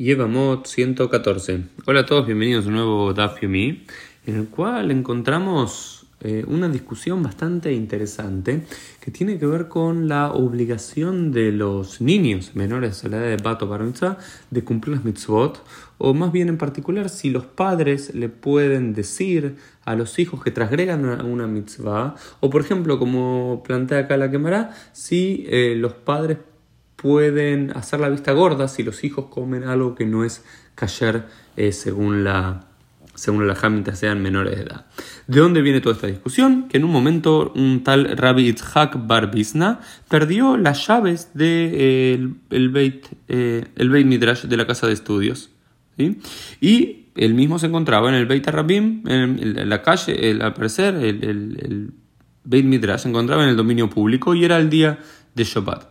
Yevamot 114. Hola a todos, bienvenidos a un nuevo Daf Yomi, en el cual encontramos eh, una discusión bastante interesante que tiene que ver con la obligación de los niños menores a la edad de Bato Baronza de cumplir las mitzvot, o más bien en particular si los padres le pueden decir a los hijos que transgregan una, una mitzvah, o por ejemplo, como plantea acá la quemará, si eh, los padres pueden hacer la vista gorda si los hijos comen algo que no es kasher eh, según la según la mientras sean menores de edad. ¿De dónde viene toda esta discusión? Que en un momento un tal Rabbi Itzhak Bar Bisna perdió las llaves del de, eh, el, Beit, eh, el Beit Midrash de la casa de estudios. Y él mismo se encontraba en el Beit Arabim, en, la calle, el, al parecer, el, el Beit Midrash se encontraba en el dominio público y era el día de Shabbat.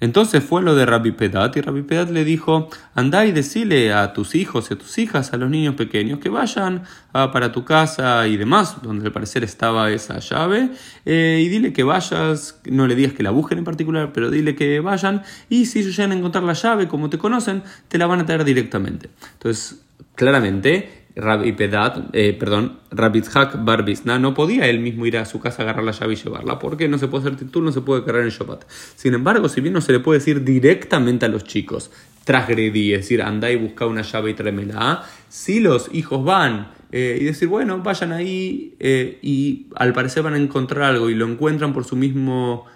Entonces fue lo de Rabbi Pedat y Rabbi Pedat le dijo, anda y decile a tus hijos y a tus hijas, a los niños pequeños, que vayan para tu casa y demás, donde al parecer estaba esa llave, eh, y dile que vayas, no le digas que la busquen en particular, pero dile que vayan, y si ellos llegan a encontrar la llave, como te conocen, te la van a traer directamente. Entonces, claramente, Rabbi Pedat, eh, perdón, Rabbi Bar no podía él mismo ir a su casa, agarrar la llave y llevarla, porque no se puede hacer titul, no se puede cargar en Shabbat. Sin embargo, si bien no se le puede decir directamente a los chicos, transgredí, es decir, anda y busca una llave y tráemela, si los hijos van eh, y decir, bueno, vayan ahí eh, y al parecer van a encontrar algo y lo encuentran por su mismo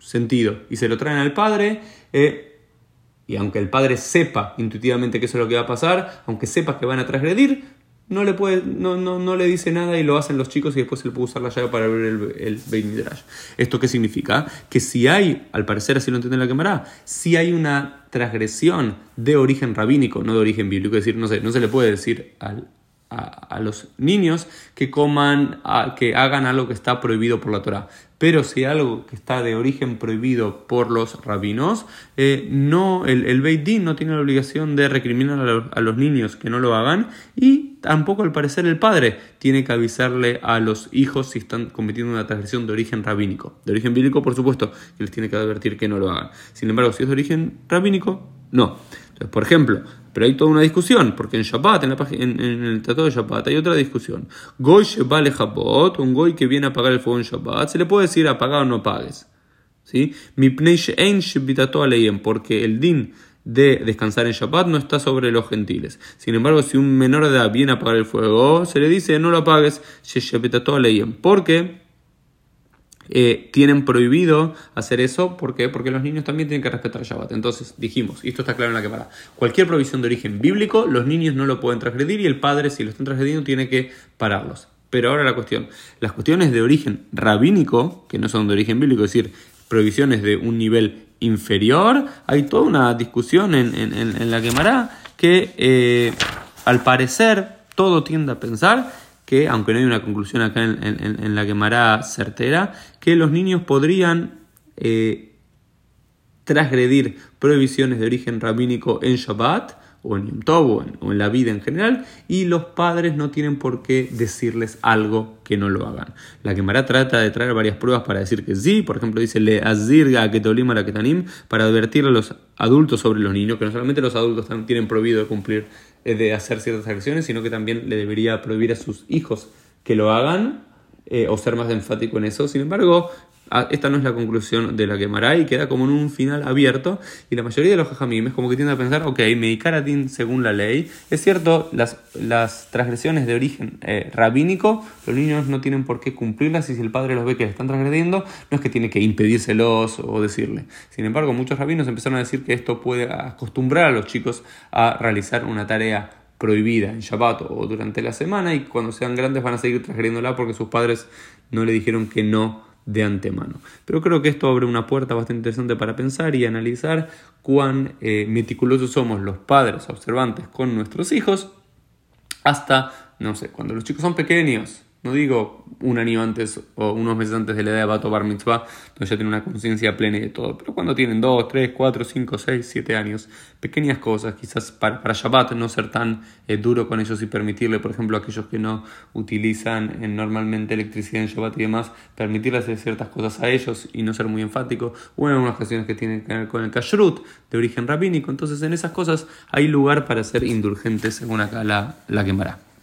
sentido y se lo traen al padre, y aunque el padre sepa intuitivamente que eso es lo que va a pasar, aunque sepa que van a transgredir, no le, puede, no, no, no, le dice nada y lo hacen los chicos y después se le puede usar la llave para abrir el, el Midrash. ¿Esto qué significa? Que si hay, al parecer así lo entiende la cámara, si hay una transgresión de origen rabínico, no de origen bíblico, es decir, no, sé, no se le puede decir al, a, los niños que coman, que hagan algo que está prohibido por la Torah. Pero si algo que está de origen prohibido por los rabinos, eh, no, el, el Beit Din no tiene la obligación de recriminar a los, niños que no lo hagan y tampoco al parecer el padre tiene que avisarle a los hijos si están cometiendo una transgresión de origen rabínico. De origen bíblico, por supuesto, que les tiene que advertir que no lo hagan. Sin embargo, si es de origen rabínico, no. Entonces, por ejemplo, pero hay toda una discusión, porque en Shabbat, en, la en, en el Tratado de Shabbat, hay otra discusión. Goy vale Jabot, un goy que viene a apagar el fuego en Shabbat, se le puede decir apagar o no pagues. ¿Sí? Porque el din de descansar en Shabbat no está sobre los gentiles. Sin embargo, si un menor de edad viene a apagar el fuego, se le dice no lo apagues, porque eh, tienen prohibido hacer eso. ¿Por qué? Porque los niños también tienen que respetar el Shabbat. Entonces dijimos, y esto está claro en la quemada, cualquier provisión de origen bíblico, los niños no lo pueden transgredir y el padre, si lo están transgrediendo, tiene que pararlos. Pero ahora la cuestión, las cuestiones de origen rabínico, que no son de origen bíblico, es decir, prohibiciones de un nivel inferior, hay toda una discusión en, la quemará que eh, al parecer todo tiende a pensar que, aunque no hay una conclusión acá en, la quemará certera, que los niños podrían eh, transgredir prohibiciones de origen rabínico en Shabbat, o en Yom o en, la vida en general, y los padres no tienen por qué decirles algo que no lo hagan. La Gemara trata de traer varias pruebas para decir que sí, por ejemplo dice le azirga ketolima la ketanim, para advertir a los adultos sobre los niños, que no solamente los adultos tienen prohibido de cumplir, eh, de hacer ciertas acciones, sino que también le debería prohibir a sus hijos que lo hagan, eh, o ser más enfático en eso. Sin embargo, esta no es la conclusión de la quemará y queda como en un final abierto. Y la mayoría de los jajamim es como que tienden a pensar, ok, medicaratin según la ley. Es cierto, las, las transgresiones de origen eh, rabínico, los niños no tienen por qué cumplirlas y si el padre los ve que están transgrediendo, no es que tiene que impedírselos o decirle. Sin embargo, muchos rabinos empezaron a decir que esto puede acostumbrar a los chicos a realizar una tarea prohibida en Shabbat o durante la semana y cuando sean grandes van a seguir transgrediéndola porque sus padres no le dijeron que no de antemano. Pero creo que esto abre una puerta bastante interesante para pensar y analizar cuán eh, meticulosos somos los padres observantes con nuestros hijos hasta, no sé, cuando los chicos son pequeños no digo un año antes o unos meses antes de la edad de Bato Bar Mitzvah, donde ya tienen una conciencia plena de todo, pero cuando tienen 2, 3, 4, 5, 6, 7 años, pequeñas cosas, quizás para, para Shabbat no ser tan eh, duro con ellos y permitirle, por ejemplo, a aquellos que no utilizan eh, normalmente electricidad en Shabbat y demás, permitirles hacer ciertas cosas a ellos y no ser muy enfático, o en unas cuestiones que tienen que ver con el kashrut de origen rabínico, entonces en esas cosas hay lugar para ser indulgentes según acá la, la quemará.